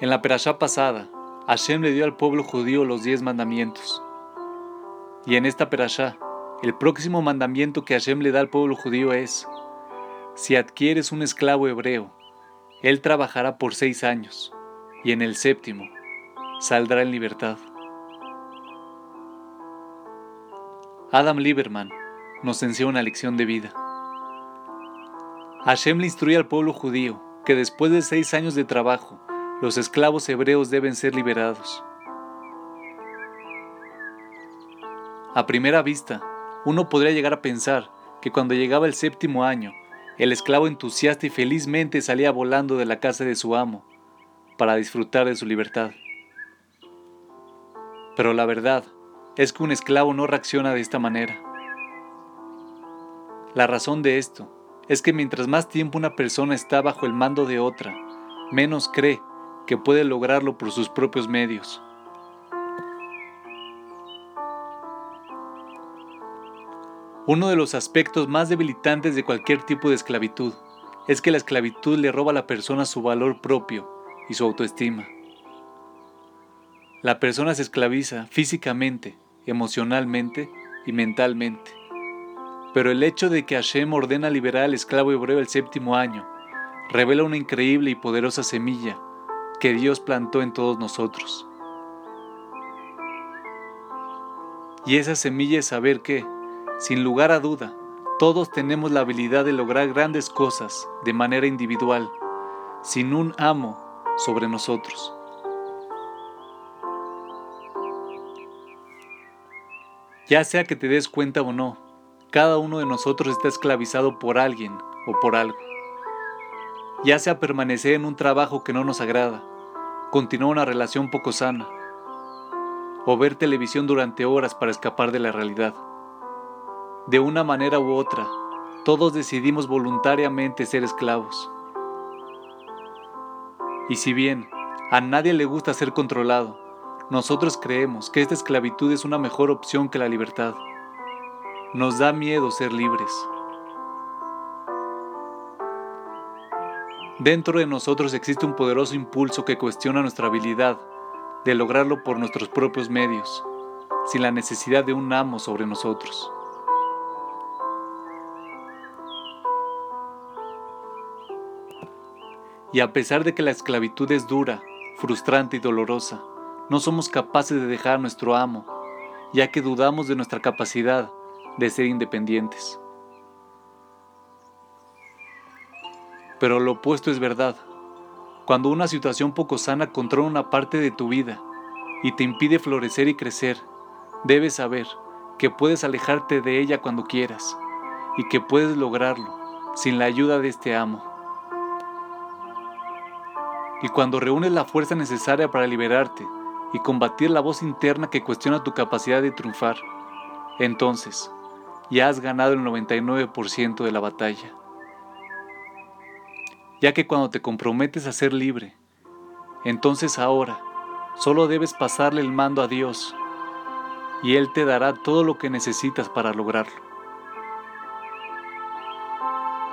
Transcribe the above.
En la perashá pasada, Hashem le dio al pueblo judío los diez mandamientos. Y en esta perashá, el próximo mandamiento que Hashem le da al pueblo judío es, si adquieres un esclavo hebreo, él trabajará por seis años, y en el séptimo saldrá en libertad. Adam Lieberman nos enseña una lección de vida. Hashem le instruye al pueblo judío que después de seis años de trabajo, los esclavos hebreos deben ser liberados. A primera vista, uno podría llegar a pensar que cuando llegaba el séptimo año, el esclavo entusiasta y felizmente salía volando de la casa de su amo para disfrutar de su libertad. Pero la verdad es que un esclavo no reacciona de esta manera. La razón de esto es que mientras más tiempo una persona está bajo el mando de otra, menos cree que puede lograrlo por sus propios medios. Uno de los aspectos más debilitantes de cualquier tipo de esclavitud es que la esclavitud le roba a la persona su valor propio y su autoestima. La persona se esclaviza físicamente, emocionalmente y mentalmente. Pero el hecho de que Hashem ordena liberar al esclavo hebreo el séptimo año revela una increíble y poderosa semilla que Dios plantó en todos nosotros. Y esa semilla es saber que, sin lugar a duda, todos tenemos la habilidad de lograr grandes cosas de manera individual, sin un amo sobre nosotros. Ya sea que te des cuenta o no, cada uno de nosotros está esclavizado por alguien o por algo. Ya sea permanecer en un trabajo que no nos agrada, continuar una relación poco sana, o ver televisión durante horas para escapar de la realidad. De una manera u otra, todos decidimos voluntariamente ser esclavos. Y si bien a nadie le gusta ser controlado, nosotros creemos que esta esclavitud es una mejor opción que la libertad. Nos da miedo ser libres. Dentro de nosotros existe un poderoso impulso que cuestiona nuestra habilidad de lograrlo por nuestros propios medios, sin la necesidad de un amo sobre nosotros. Y a pesar de que la esclavitud es dura, frustrante y dolorosa, no somos capaces de dejar a nuestro amo, ya que dudamos de nuestra capacidad de ser independientes. Pero lo opuesto es verdad. Cuando una situación poco sana controla una parte de tu vida y te impide florecer y crecer, debes saber que puedes alejarte de ella cuando quieras y que puedes lograrlo sin la ayuda de este amo. Y cuando reúnes la fuerza necesaria para liberarte y combatir la voz interna que cuestiona tu capacidad de triunfar, entonces ya has ganado el 99% de la batalla. Ya que cuando te comprometes a ser libre, entonces ahora solo debes pasarle el mando a Dios y Él te dará todo lo que necesitas para lograrlo.